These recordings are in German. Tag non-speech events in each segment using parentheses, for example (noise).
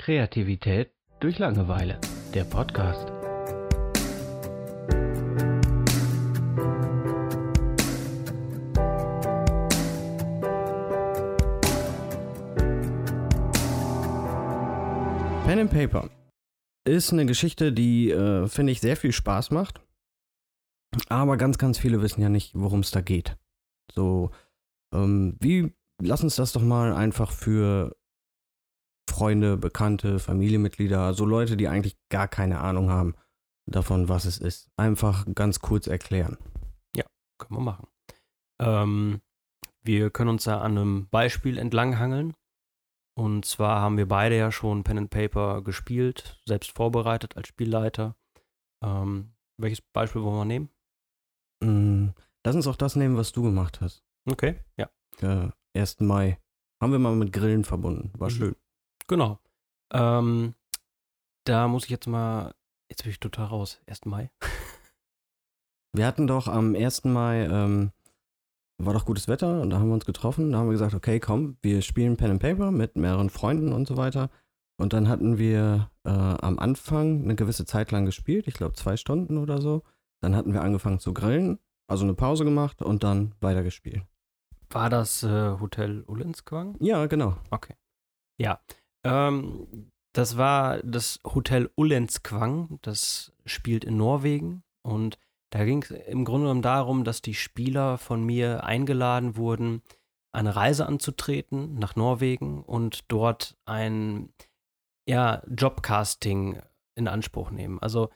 Kreativität durch Langeweile. Der Podcast. Pen and Paper ist eine Geschichte, die, äh, finde ich, sehr viel Spaß macht. Aber ganz, ganz viele wissen ja nicht, worum es da geht. So, ähm, wie, lass uns das doch mal einfach für Freunde, Bekannte, Familienmitglieder, so Leute, die eigentlich gar keine Ahnung haben davon, was es ist, einfach ganz kurz erklären. Ja, können wir machen. Ähm, wir können uns da an einem Beispiel entlanghangeln. Und zwar haben wir beide ja schon Pen and Paper gespielt, selbst vorbereitet als Spielleiter. Ähm, welches Beispiel wollen wir nehmen? Mm, lass uns auch das nehmen, was du gemacht hast. Okay, ja. Äh, 1. Mai. Haben wir mal mit Grillen verbunden. War Mhm. schön. Genau. Ähm, da muss ich jetzt mal, jetzt bin ich total raus. 1. Mai. (laughs) Wir hatten doch am 1. Mai, ähm, war doch gutes Wetter und da haben wir uns getroffen. Da haben wir gesagt, okay, komm, wir spielen Pen and Paper mit mehreren Freunden und so weiter. Und dann hatten wir äh, am Anfang eine gewisse Zeit lang gespielt, ich glaube zwei Stunden oder so. Dann hatten wir angefangen zu grillen, also eine Pause gemacht und dann weitergespielt. War das äh, Hotel Ullensquang? Ja, genau. Ähm, das war das Hotel Ullensquang, das spielt in Norwegen und da ging es im Grunde genommen darum, dass die Spieler von mir eingeladen wurden, eine Reise anzutreten nach Norwegen und dort ein ja, Jobcasting in Anspruch nehmen. Also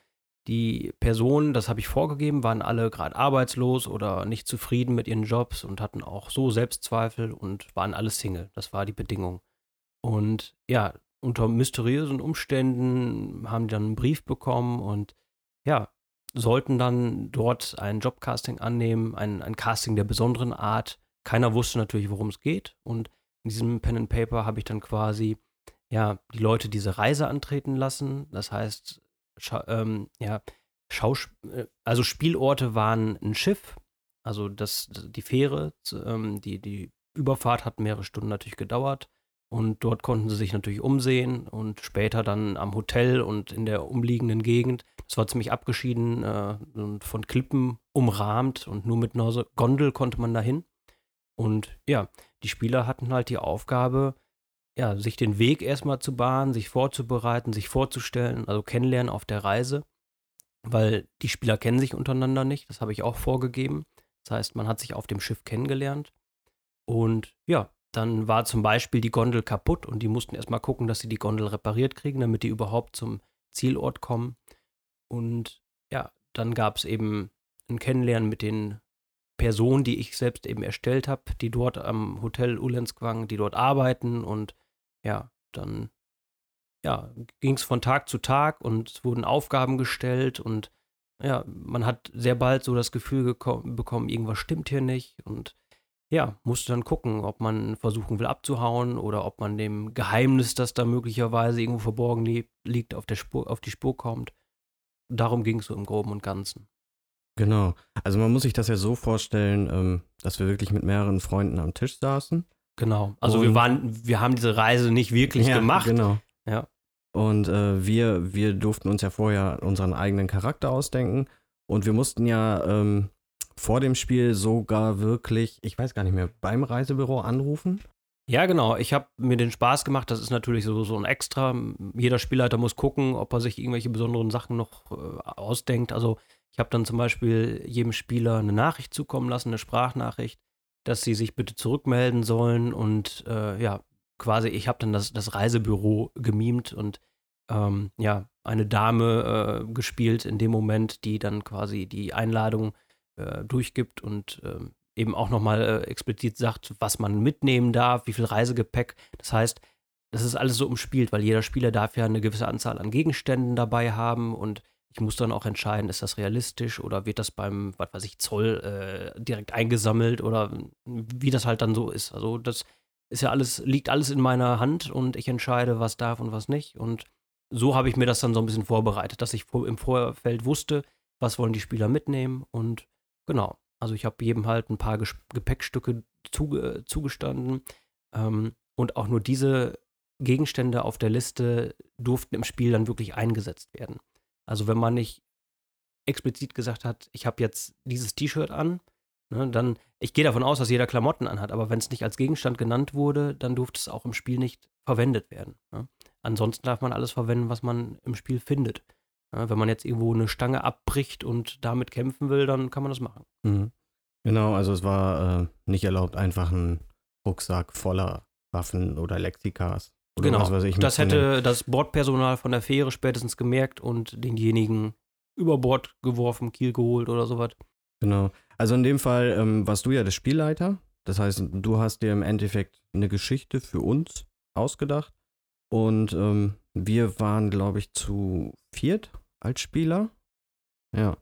die Personen, das habe ich vorgegeben, waren alle gerade arbeitslos oder nicht zufrieden mit ihren Jobs und hatten auch so Selbstzweifel und waren alle Single. Das war die Bedingung. Und ja, unter mysteriösen Umständen haben die dann einen Brief bekommen und ja, sollten dann dort ein Jobcasting annehmen, ein, ein Casting der besonderen Art. Keiner wusste natürlich, worum es geht. Und in diesem Pen and Paper habe ich dann quasi ja die Leute diese Reise antreten lassen. Das heißt, scha ähm, ja, Schaus äh, also Spielorte waren ein Schiff, also das, die Fähre, ähm, die, die Überfahrt hat mehrere Stunden natürlich gedauert. Und dort konnten sie sich natürlich umsehen und später dann am Hotel und in der umliegenden Gegend. Das war ziemlich abgeschieden äh, und von Klippen umrahmt und nur mit einer Gondel konnte man dahin. Und ja, die Spieler hatten halt die Aufgabe, ja, sich den Weg erstmal zu bahnen, sich vorzubereiten, sich vorzustellen, also kennenlernen auf der Reise, weil die Spieler kennen sich untereinander nicht, das habe ich auch vorgegeben. Das heißt, man hat sich auf dem Schiff kennengelernt und ja, dann war zum Beispiel die Gondel kaputt und die mussten erstmal gucken, dass sie die Gondel repariert kriegen, damit die überhaupt zum Zielort kommen. Und ja, dann gab es eben ein Kennenlernen mit den Personen, die ich selbst eben erstellt habe, die dort am Hotel Ullensquang, die dort arbeiten. Und ja, dann ja, ging es von Tag zu Tag und es wurden Aufgaben gestellt. Und ja, man hat sehr bald so das Gefühl bekommen, irgendwas stimmt hier nicht. Und ja, musste dann gucken, ob man versuchen will abzuhauen oder ob man dem Geheimnis, das da möglicherweise irgendwo verborgen li liegt, auf, der Spur, auf die Spur kommt. Darum ging es so im Groben und Ganzen. Genau. Also man muss sich das ja so vorstellen, ähm, dass wir wirklich mit mehreren Freunden am Tisch saßen. Genau. Also wir waren, wir haben diese Reise nicht wirklich ja, gemacht. Genau. Ja. Und äh, wir, wir durften uns ja vorher unseren eigenen Charakter ausdenken. Und wir mussten ja ähm, vor dem Spiel sogar wirklich, ich weiß gar nicht mehr, beim Reisebüro anrufen. Ja, genau. Ich habe mir den Spaß gemacht. Das ist natürlich so, so ein Extra. Jeder Spielleiter muss gucken, ob er sich irgendwelche besonderen Sachen noch äh, ausdenkt. Also ich habe dann zum Beispiel jedem Spieler eine Nachricht zukommen lassen, eine Sprachnachricht, dass sie sich bitte zurückmelden sollen. Und äh, ja, quasi, ich habe dann das, das Reisebüro gemimt und ähm, ja, eine Dame äh, gespielt in dem Moment, die dann quasi die Einladung äh, durchgibt und ähm, eben auch nochmal äh, explizit sagt, was man mitnehmen darf, wie viel Reisegepäck. Das heißt, das ist alles so umspielt, weil jeder Spieler darf ja eine gewisse Anzahl an Gegenständen dabei haben und ich muss dann auch entscheiden, ist das realistisch oder wird das beim, was weiß ich, Zoll äh, direkt eingesammelt oder wie das halt dann so ist. Also das ist ja alles, liegt alles in meiner Hand und ich entscheide, was darf und was nicht. Und so habe ich mir das dann so ein bisschen vorbereitet, dass ich im Vorfeld wusste, was wollen die Spieler mitnehmen und genau. Also ich habe jedem halt ein paar Gepäckstücke zuge zugestanden ähm, und auch nur diese Gegenstände auf der Liste durften im Spiel dann wirklich eingesetzt werden. Also wenn man nicht explizit gesagt hat, ich habe jetzt dieses T-Shirt an, ne, dann, ich gehe davon aus, dass jeder Klamotten anhat, aber wenn es nicht als Gegenstand genannt wurde, dann durfte es auch im Spiel nicht verwendet werden. Ne? Ansonsten darf man alles verwenden, was man im Spiel findet. Ja, wenn man jetzt irgendwo eine Stange abbricht und damit kämpfen will, dann kann man das machen. Mhm. Genau, also es war äh, nicht erlaubt, einfach einen Rucksack voller Waffen oder Lexikas oder genau, was ich. das hätte das Bordpersonal von der Fähre spätestens gemerkt und denjenigen über Bord geworfen, Kiel geholt oder sowas. Genau. Also in dem Fall ähm, warst du ja der Spielleiter. Das heißt, du hast dir im Endeffekt eine Geschichte für uns ausgedacht. Und ähm, wir waren, glaube ich, zu viert als Spieler. Ja.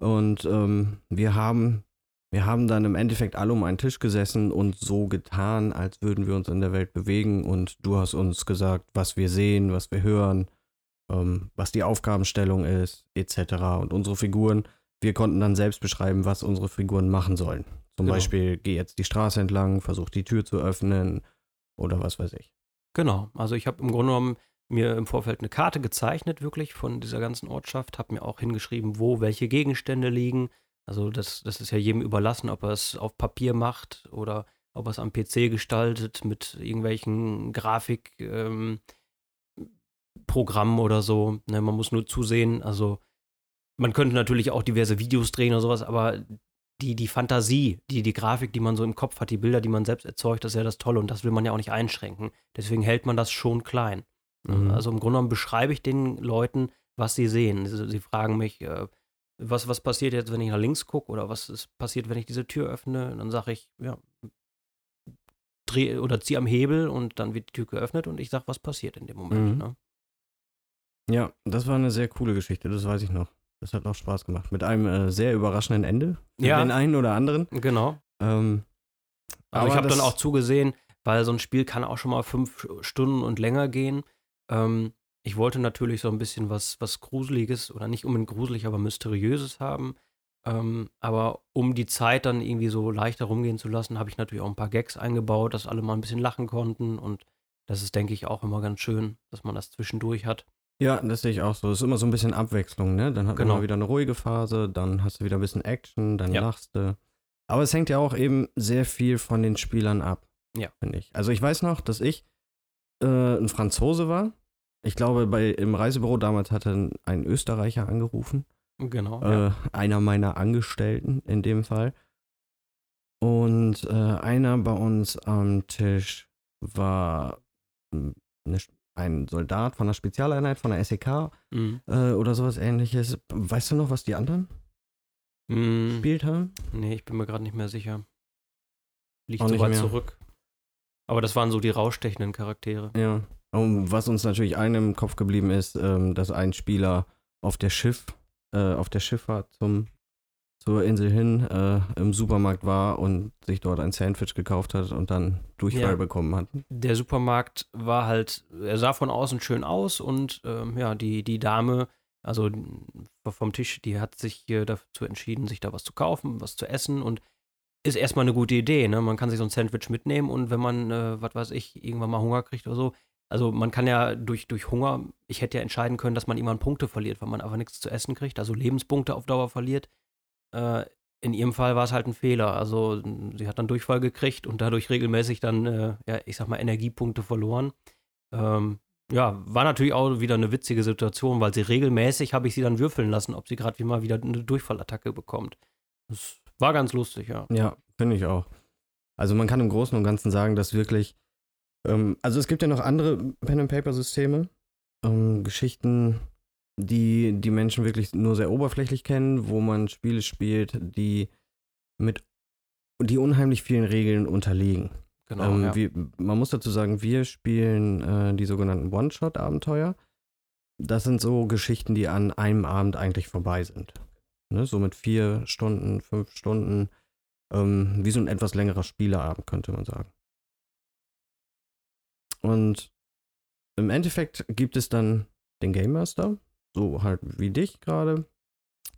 Und ähm, wir haben, wir haben dann im Endeffekt alle um einen Tisch gesessen und so getan, als würden wir uns in der Welt bewegen. Und du hast uns gesagt, was wir sehen, was wir hören, ähm, was die Aufgabenstellung ist, etc. Und unsere Figuren, wir konnten dann selbst beschreiben, was unsere Figuren machen sollen. Zum Genau. Beispiel, geh jetzt die Straße entlang, versuch die Tür zu öffnen oder was weiß ich. Genau, also ich habe im Grunde genommen mir im Vorfeld eine Karte gezeichnet, wirklich von dieser ganzen Ortschaft, habe mir auch hingeschrieben, wo welche Gegenstände liegen. Also das, das ist ja jedem überlassen, ob er es auf Papier macht oder ob er es am PC gestaltet mit irgendwelchen Grafikprogrammen ähm, oder so. Ne, man muss nur zusehen. Also man könnte natürlich auch diverse Videos drehen oder sowas, aber die, die Fantasie, die, die Grafik, die man so im Kopf hat, die Bilder, die man selbst erzeugt, das ist ja das Tolle und das will man ja auch nicht einschränken. Deswegen hält man das schon klein. Mhm. Also im Grunde genommen beschreibe ich den Leuten, was sie sehen. Sie, sie fragen mich, äh, was, was passiert jetzt, wenn ich nach links gucke oder was ist passiert, wenn ich diese Tür öffne? Und dann sage ich, ja, dreh oder zieh am Hebel und dann wird die Tür geöffnet und ich sage, was passiert in dem Moment. Mhm. Ne? Ja, das war eine sehr coole Geschichte, das weiß ich noch. Das hat auch Spaß gemacht. Mit einem äh, sehr überraschenden Ende für Ja. den einen oder anderen. Genau. Ähm, Also ich aber habe dann auch zugesehen, weil so ein Spiel kann auch schon mal fünf Stunden und länger gehen. Ähm, ich wollte natürlich so ein bisschen was, was Gruseliges oder nicht unbedingt gruselig, aber Mysteriöses haben. Ähm, aber um die Zeit dann irgendwie so leichter rumgehen zu lassen, habe ich natürlich auch ein paar Gags eingebaut, dass alle mal ein bisschen lachen konnten. Und das ist, denke ich, auch immer ganz schön, dass man das zwischendurch hat. Ja, das sehe ich auch so. Es ist immer so ein bisschen Abwechslung, ne? Dann hat man Genau. mal wieder eine ruhige Phase, dann hast du wieder ein bisschen Action, dann Ja. lachst du. Aber es hängt ja auch eben sehr viel von den Spielern ab. Ja. Finde ich. Also ich weiß noch, dass ich äh, ein Franzose war. Ich glaube, bei, im Reisebüro damals hatte ein, Österreicher angerufen. Genau. ja. Äh, einer meiner Angestellten in dem Fall. Und äh, einer bei uns am Tisch war m, eine, ein Soldat von der Spezialeinheit, von der SEK Mhm. äh, oder sowas ähnliches. Weißt du noch, was die anderen Mhm. gespielt haben? Nee, ich bin mir gerade nicht mehr sicher. Liegt so weit mehr. zurück. Aber das waren so die rausstechenden Charaktere. Ja. Und was uns natürlich allen im Kopf geblieben ist, ähm, dass ein Spieler auf der Schiff, äh, auf der Schifffahrt zum, zur Insel hin äh, im Supermarkt war und sich dort ein Sandwich gekauft hat und dann Durchfall Ja. bekommen hat. der Supermarkt war halt, er sah von außen schön aus und ähm, ja, die, die Dame, also vom Tisch, die hat sich hier dazu entschieden, sich da was zu kaufen, was zu essen und ist erstmal eine gute Idee, ne? Man kann sich so ein Sandwich mitnehmen und wenn man, äh, was weiß ich, irgendwann mal Hunger kriegt oder so, also man kann ja durch, durch Hunger, ich hätte ja entscheiden können, dass man irgendwann Punkte verliert, weil man einfach nichts zu essen kriegt, also Lebenspunkte auf Dauer verliert. Äh, in ihrem Fall war es halt ein Fehler. Also sie hat dann Durchfall gekriegt und dadurch regelmäßig dann, äh, ja, ich sag mal, Energiepunkte verloren. Ähm, ja, war natürlich auch wieder eine witzige Situation, weil sie regelmäßig habe ich sie dann würfeln lassen, ob sie gerade wie mal wieder eine Durchfallattacke bekommt. Das war ganz lustig, ja. Ja, finde ich auch. Also man kann im Großen und Ganzen sagen, dass wirklich, ähm, also es gibt ja noch andere Pen-and-Paper-Systeme, ähm, Geschichten, die die Menschen wirklich nur sehr oberflächlich kennen, wo man Spiele spielt, die mit, die unheimlich vielen Regeln unterliegen. Genau. ähm, ja. wir, man muss dazu sagen, wir spielen äh, die sogenannten One-Shot-Abenteuer. Das sind so Geschichten, die an einem Abend eigentlich vorbei sind. Ne? So mit vier Stunden, fünf Stunden. Ähm, wie so ein etwas längerer Spieleabend, könnte man sagen. Und im Endeffekt gibt es dann den Game Master, so halt wie dich gerade,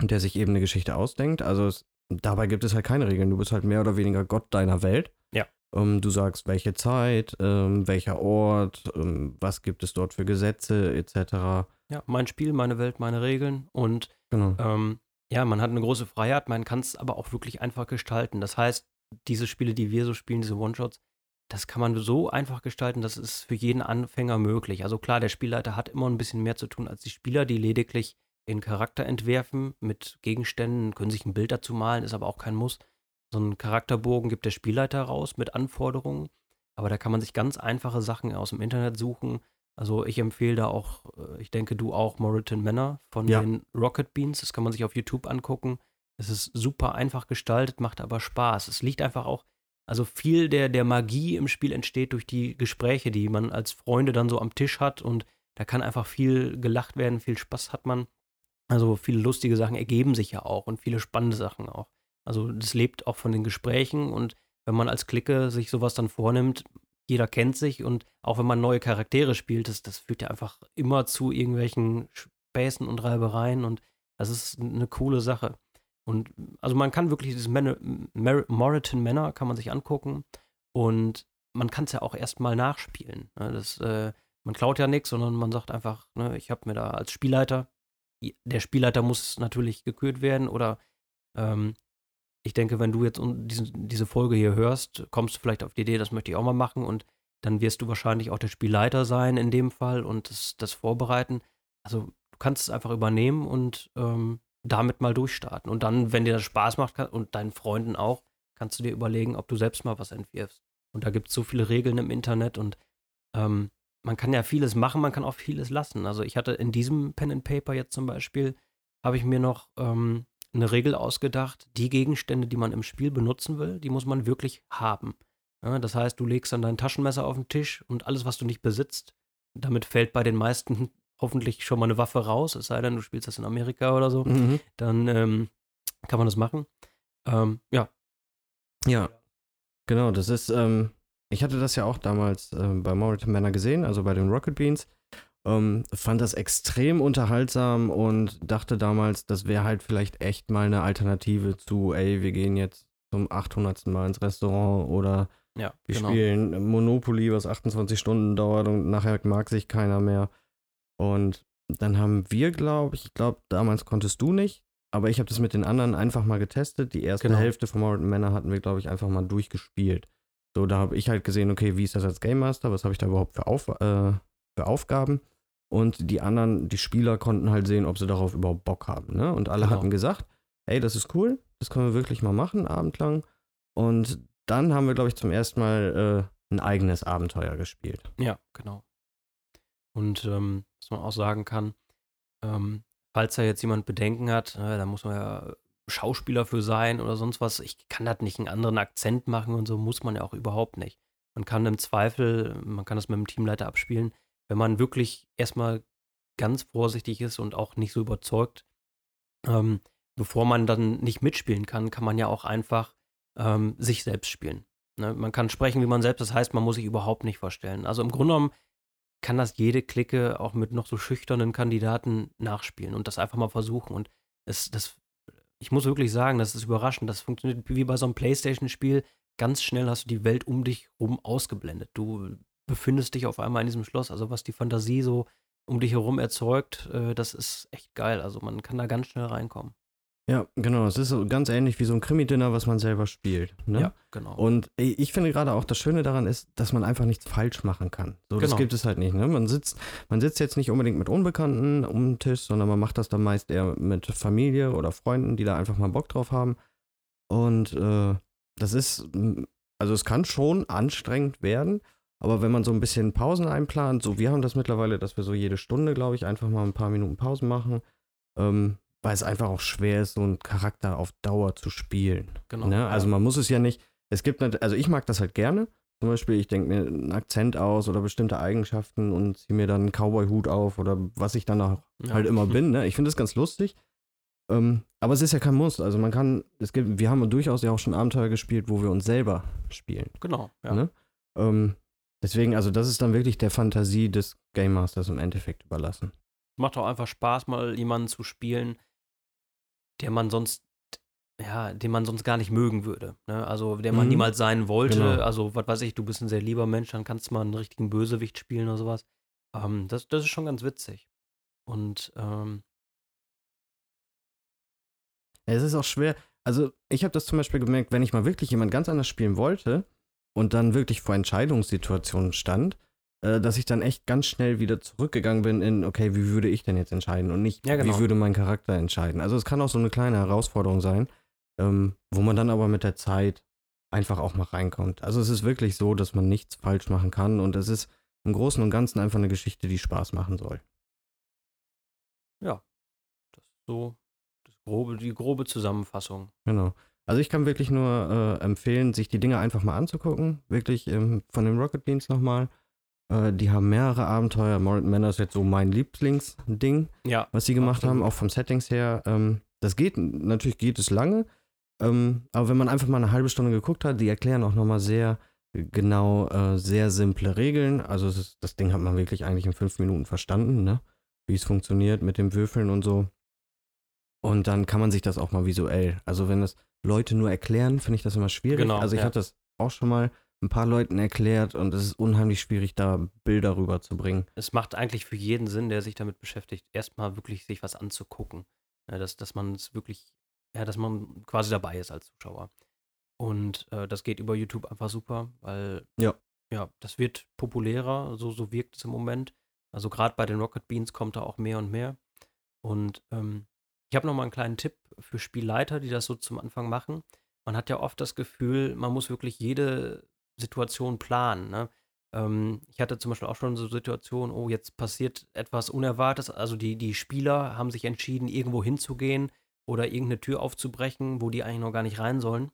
der sich eben eine Geschichte ausdenkt. Also es, dabei gibt es halt keine Regeln. Du bist halt mehr oder weniger Gott deiner Welt. Ja. Ähm, du sagst, welche Zeit, ähm, welcher Ort, ähm, was gibt es dort für Gesetze etc. Ja, mein Spiel, meine Welt, meine Regeln und Genau. ähm, ja, man hat eine große Freiheit, man kann es aber auch wirklich einfach gestalten. Das heißt, diese Spiele, die wir so spielen, diese One-Shots, das kann man so einfach gestalten, das ist für jeden Anfänger möglich. Also klar, der Spielleiter hat immer ein bisschen mehr zu tun als die Spieler, die lediglich den Charakter entwerfen mit Gegenständen, können sich ein Bild dazu malen, ist aber auch kein Muss. So einen Charakterbogen gibt der Spielleiter raus mit Anforderungen, aber da kann man sich ganz einfache Sachen aus dem Internet suchen. Also ich empfehle da auch, äh, ich denke du auch, Moritan Manor von Ja. den Rocket Beans. Das kann man sich auf YouTube angucken. Es ist super einfach gestaltet, macht aber Spaß. Es liegt einfach auch, also viel der, der Magie im Spiel entsteht durch die Gespräche, die man als Freunde dann so am Tisch hat und da kann einfach viel gelacht werden, viel Spaß hat man. Also viele lustige Sachen ergeben sich ja auch und viele spannende Sachen auch. Also das lebt auch von den Gesprächen und wenn man als Clique sich sowas dann vornimmt, jeder kennt sich und auch wenn man neue Charaktere spielt, das, das führt ja einfach immer zu irgendwelchen Späßen und Reibereien und das ist eine coole Sache. Und also man kann wirklich dieses Man Mar kann man sich angucken und man kann es ja auch erstmal nachspielen. Ne? Das, äh, man klaut ja nichts, sondern man sagt einfach, ne, ich habe mir da als Spielleiter, der Spielleiter muss natürlich gekürt werden oder ähm, ich denke, wenn du jetzt diese, Folge hier hörst, kommst du vielleicht auf die Idee, das möchte ich auch mal machen und dann wirst du wahrscheinlich auch der Spielleiter sein in dem Fall und das, das vorbereiten. Also du kannst es einfach übernehmen und ähm, damit mal durchstarten. Und dann, wenn dir das Spaß macht und deinen Freunden auch, kannst du dir überlegen, ob du selbst mal was entwirfst. Und da gibt es so viele Regeln im Internet und ähm, man kann ja vieles machen, man kann auch vieles lassen. Also ich hatte in diesem Pen and Paper jetzt zum Beispiel, habe ich mir noch ähm, eine Regel ausgedacht, die Gegenstände, die man im Spiel benutzen will, die muss man wirklich haben. Ja, das heißt, du legst dann dein Taschenmesser auf den Tisch und alles, was du nicht besitzt, damit fällt bei den meisten (laughs) hoffentlich schon mal eine Waffe raus, es sei denn, du spielst das in Amerika oder so, Mhm. dann ähm, kann man das machen. Ähm, ja. Ja, genau, das ist, ähm, ich hatte das ja auch damals ähm, bei Moritan Manor gesehen, also bei den Rocket Beans. Ähm, fand das extrem unterhaltsam und dachte damals, das wäre halt vielleicht echt mal eine Alternative zu, ey, wir gehen jetzt zum 800. Mal ins Restaurant oder Ja, wir genau. spielen Monopoly, was 28 Stunden dauert und nachher mag sich keiner mehr. Und dann haben wir, glaube ich, ich glaube, damals konntest du nicht, aber ich habe das mit den anderen einfach mal getestet. Die erste Genau. Hälfte von Moritan Manor hatten wir, glaube ich, einfach mal durchgespielt. So, da habe ich halt gesehen, okay, wie ist das als Game Master? Was habe ich da überhaupt für, Auf äh, für Aufgaben? Und die anderen, die Spieler konnten halt sehen, ob sie darauf überhaupt Bock haben. Ne? Und alle Genau. hatten gesagt, ey, das ist cool, das können wir wirklich mal machen, abendlang. Und dann haben wir, glaube ich, zum ersten Mal äh, ein eigenes Abenteuer gespielt. Ja, genau. Und ähm, was man auch sagen kann, ähm, falls da jetzt jemand Bedenken hat, äh, da muss man ja Schauspieler für sein oder sonst was, ich kann das nicht einen anderen Akzent machen und so muss man ja auch überhaupt nicht. Man kann im Zweifel, man kann das mit dem Teamleiter abspielen, wenn man wirklich erstmal ganz vorsichtig ist und auch nicht so überzeugt, ähm, bevor man dann nicht mitspielen kann, kann man ja auch einfach ähm, sich selbst spielen. Ne? Man kann sprechen, wie man selbst, das heißt, man muss sich überhaupt nicht vorstellen. Also im Grunde genommen kann das jede Clique auch mit noch so schüchternen Kandidaten nachspielen und das einfach mal versuchen. Und es, das, ich muss wirklich sagen, das ist überraschend. Das funktioniert wie bei so einem Playstation-Spiel. Ganz schnell hast du die Welt um dich rum ausgeblendet. Du befindest dich auf einmal in diesem Schloss. Also was die Fantasie so um dich herum erzeugt, äh, das ist echt geil. Also man kann da ganz schnell reinkommen. Ja, genau. Es ist so ganz ähnlich wie so ein Krimi-Dinner, was man selber spielt. Ne? Ja, genau. Und ich finde gerade auch das Schöne daran ist, dass man einfach nichts falsch machen kann. So, das Genau. gibt es halt nicht. Ne? Man, sitzt, man sitzt jetzt nicht unbedingt mit Unbekannten um den Tisch, sondern man macht das dann meist eher mit Familie oder Freunden, die da einfach mal Bock drauf haben. Und äh, das ist, also es kann schon anstrengend werden, aber wenn man so ein bisschen Pausen einplant, so wir haben das mittlerweile, dass wir so jede Stunde, glaube ich, einfach mal ein paar Minuten Pausen machen, ähm, weil es einfach auch schwer ist, so einen Charakter auf Dauer zu spielen. genau. Ne? Also man muss es ja nicht. Es gibt, nicht- also ich mag das halt gerne. Zum Beispiel, ich denke mir einen Akzent aus oder bestimmte Eigenschaften und ziehe mir dann einen Cowboy-Hut auf oder was ich dann auch Ja. halt immer bin. Ne? Ich finde das ganz lustig. Ähm, aber es ist ja kein Muss. Also man kann, es gibt, wir haben durchaus ja auch schon Abenteuer gespielt, wo wir uns selber spielen. Genau, ja. Ne? Ähm, deswegen, also das ist dann wirklich der Fantasie des Game Masters im Endeffekt überlassen. Macht auch einfach Spaß, mal jemanden zu spielen, der man sonst ja, den man sonst gar nicht mögen würde. Ne? Also der man Mhm. niemals sein wollte. Genau. Also, was weiß ich, du bist ein sehr lieber Mensch, dann kannst du mal einen richtigen Bösewicht spielen oder sowas. Ähm, das, das ist schon ganz witzig. Und ähm, Es ist auch schwer. Also, ich habe das zum Beispiel gemerkt, wenn ich mal wirklich jemand ganz anders spielen wollte und dann wirklich vor Entscheidungssituationen stand, äh, dass ich dann echt ganz schnell wieder zurückgegangen bin in, okay, wie würde ich denn jetzt entscheiden und nicht, Ja, genau. wie würde mein Charakter entscheiden. Also, es kann auch so eine kleine Herausforderung sein, ähm, wo man dann aber mit der Zeit einfach auch mal reinkommt. Also, es ist wirklich so, dass man nichts falsch machen kann und es ist im Großen und Ganzen einfach eine Geschichte, die Spaß machen soll. das ist so das grobe, die grobe Zusammenfassung. Genau. Also ich kann wirklich nur äh, empfehlen, sich die Dinge einfach mal anzugucken. Wirklich ähm, von den Rocket Beans nochmal. Äh, die haben mehrere Abenteuer. Morton Manor ist jetzt so mein Lieblingsding, Ja, was sie gemacht Absolut. haben, auch vom Settings her. Ähm, das geht, natürlich geht es lange. Ähm, aber wenn man einfach mal eine halbe Stunde geguckt hat, die erklären auch nochmal sehr genau, äh, sehr simple Regeln. Also es ist, das Ding hat man wirklich eigentlich in fünf Minuten verstanden, ne? Wie es funktioniert mit dem Würfeln und so. Und dann kann man sich das auch mal visuell. Also wenn das Leute nur erklären, finde ich das immer schwierig. Genau, also ich ja. habe das auch schon mal ein paar Leuten erklärt und es ist unheimlich schwierig, da Bilder rüberzubringen. es macht eigentlich für jeden Sinn, der sich damit beschäftigt, erstmal wirklich sich was anzugucken. Ja, dass, dass man es wirklich, ja, dass man quasi dabei ist als Zuschauer. Und äh, das geht über YouTube einfach super, weil Ja. ja, das wird populärer, so, so wirkt es im Moment. Also gerade bei den Rocket Beans kommt da auch mehr und mehr. Und ähm, ich habe noch mal einen kleinen Tipp für Spielleiter, die das so zum Anfang machen. Man hat ja oft das Gefühl, man muss wirklich jede Situation planen. Ne? Ähm, ich hatte zum Beispiel auch schon so Situationen, oh, jetzt passiert etwas Unerwartetes. Also die, die Spieler haben sich entschieden, irgendwo hinzugehen oder irgendeine Tür aufzubrechen, wo die eigentlich noch gar nicht rein sollen.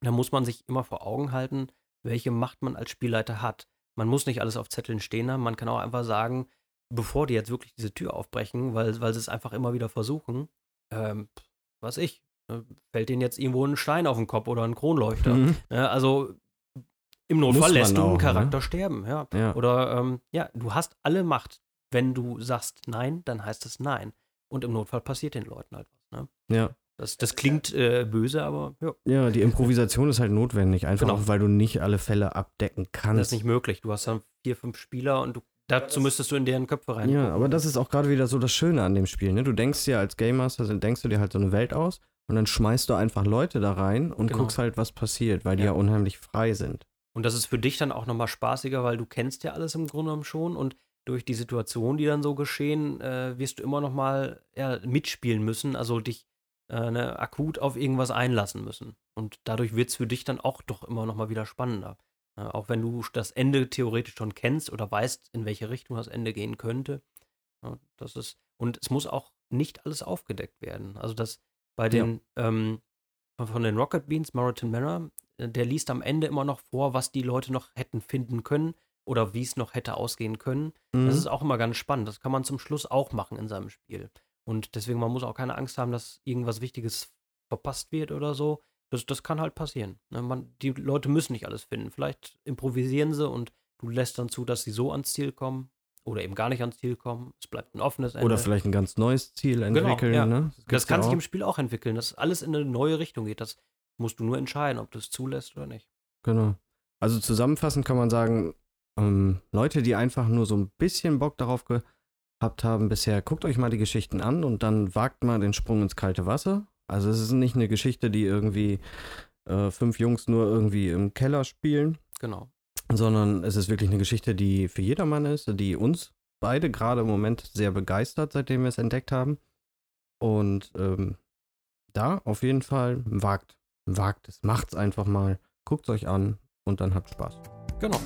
Da muss man sich immer vor Augen halten, welche Macht man als Spielleiter hat. Man muss nicht alles auf Zetteln stehen haben. Man kann auch einfach sagen, bevor die jetzt wirklich diese Tür aufbrechen, weil, weil sie es einfach immer wieder versuchen, ähm, was ich, äh, fällt denen jetzt irgendwo ein Stein auf den Kopf oder ein Kronleuchter. Mhm. Also im Notfall lässt du einen ne? Charakter sterben, ja. Ja. Oder ähm, ja, du hast alle Macht. Wenn du sagst nein, dann heißt es nein. Und im Notfall passiert den Leuten halt was. Ne? ja. Das, das klingt äh, böse, aber ja, Ja, die Improvisation ist halt notwendig, einfach Genau. auch, weil du nicht alle Fälle abdecken kannst. das ist nicht möglich. Du hast dann vier, fünf Spieler und du, dazu müsstest du in deren Köpfe rein. Ja, aber das ist auch gerade wieder so das Schöne an dem Spiel. Ne? Du denkst dir als Game Master, also denkst du dir halt so eine Welt aus und dann schmeißt du einfach Leute da rein und Genau. guckst halt, was passiert, weil die Ja. ja unheimlich frei sind. Und das ist für dich dann auch nochmal spaßiger, weil du kennst ja alles im Grunde genommen schon und durch die Situation, die dann so geschehen, äh, wirst du immer nochmal ja, mitspielen müssen, also dich äh, ne, akut auf irgendwas einlassen müssen. Und dadurch wird es für dich dann auch doch immer nochmal wieder spannender. Äh, auch wenn du das Ende theoretisch schon kennst oder weißt, in welche Richtung das Ende gehen könnte. Ja, das ist, und es muss auch nicht alles aufgedeckt werden. Also das bei den ähm, von, von den Rocket Beans, Marathon Manor, äh, der liest am Ende immer noch vor, was die Leute noch hätten finden können oder wie es noch hätte ausgehen können. Mhm. Das ist auch immer ganz spannend. Das kann man zum Schluss auch machen in seinem Spiel. Und deswegen, man muss auch keine Angst haben, dass irgendwas Wichtiges verpasst wird oder so. Das, das kann halt passieren. Ne? Man, die Leute müssen nicht alles finden. Vielleicht improvisieren sie und du lässt dann zu, dass sie so ans Ziel kommen oder eben gar nicht ans Ziel kommen. Es bleibt ein offenes Ende. Oder vielleicht ein ganz neues Ziel entwickeln. ja. ne? das gibt's kann ja sich im Spiel auch entwickeln, dass alles in eine neue Richtung geht. Das musst du nur entscheiden, ob du es zulässt oder nicht. Genau. Also zusammenfassend kann man sagen, ähm, Leute, die einfach nur so ein bisschen Bock darauf gehabt haben bisher, guckt euch mal die Geschichten an und dann wagt mal den Sprung ins kalte Wasser. Also es ist nicht eine Geschichte, die irgendwie äh, fünf Jungs nur irgendwie im Keller spielen, Genau. sondern es ist wirklich eine Geschichte, die für jedermann ist, die uns beide gerade im Moment sehr begeistert, seitdem wir es entdeckt haben. Und ähm, da auf jeden Fall wagt, wagt es, macht's einfach mal, guckt euch an und dann habt Spaß. Genau.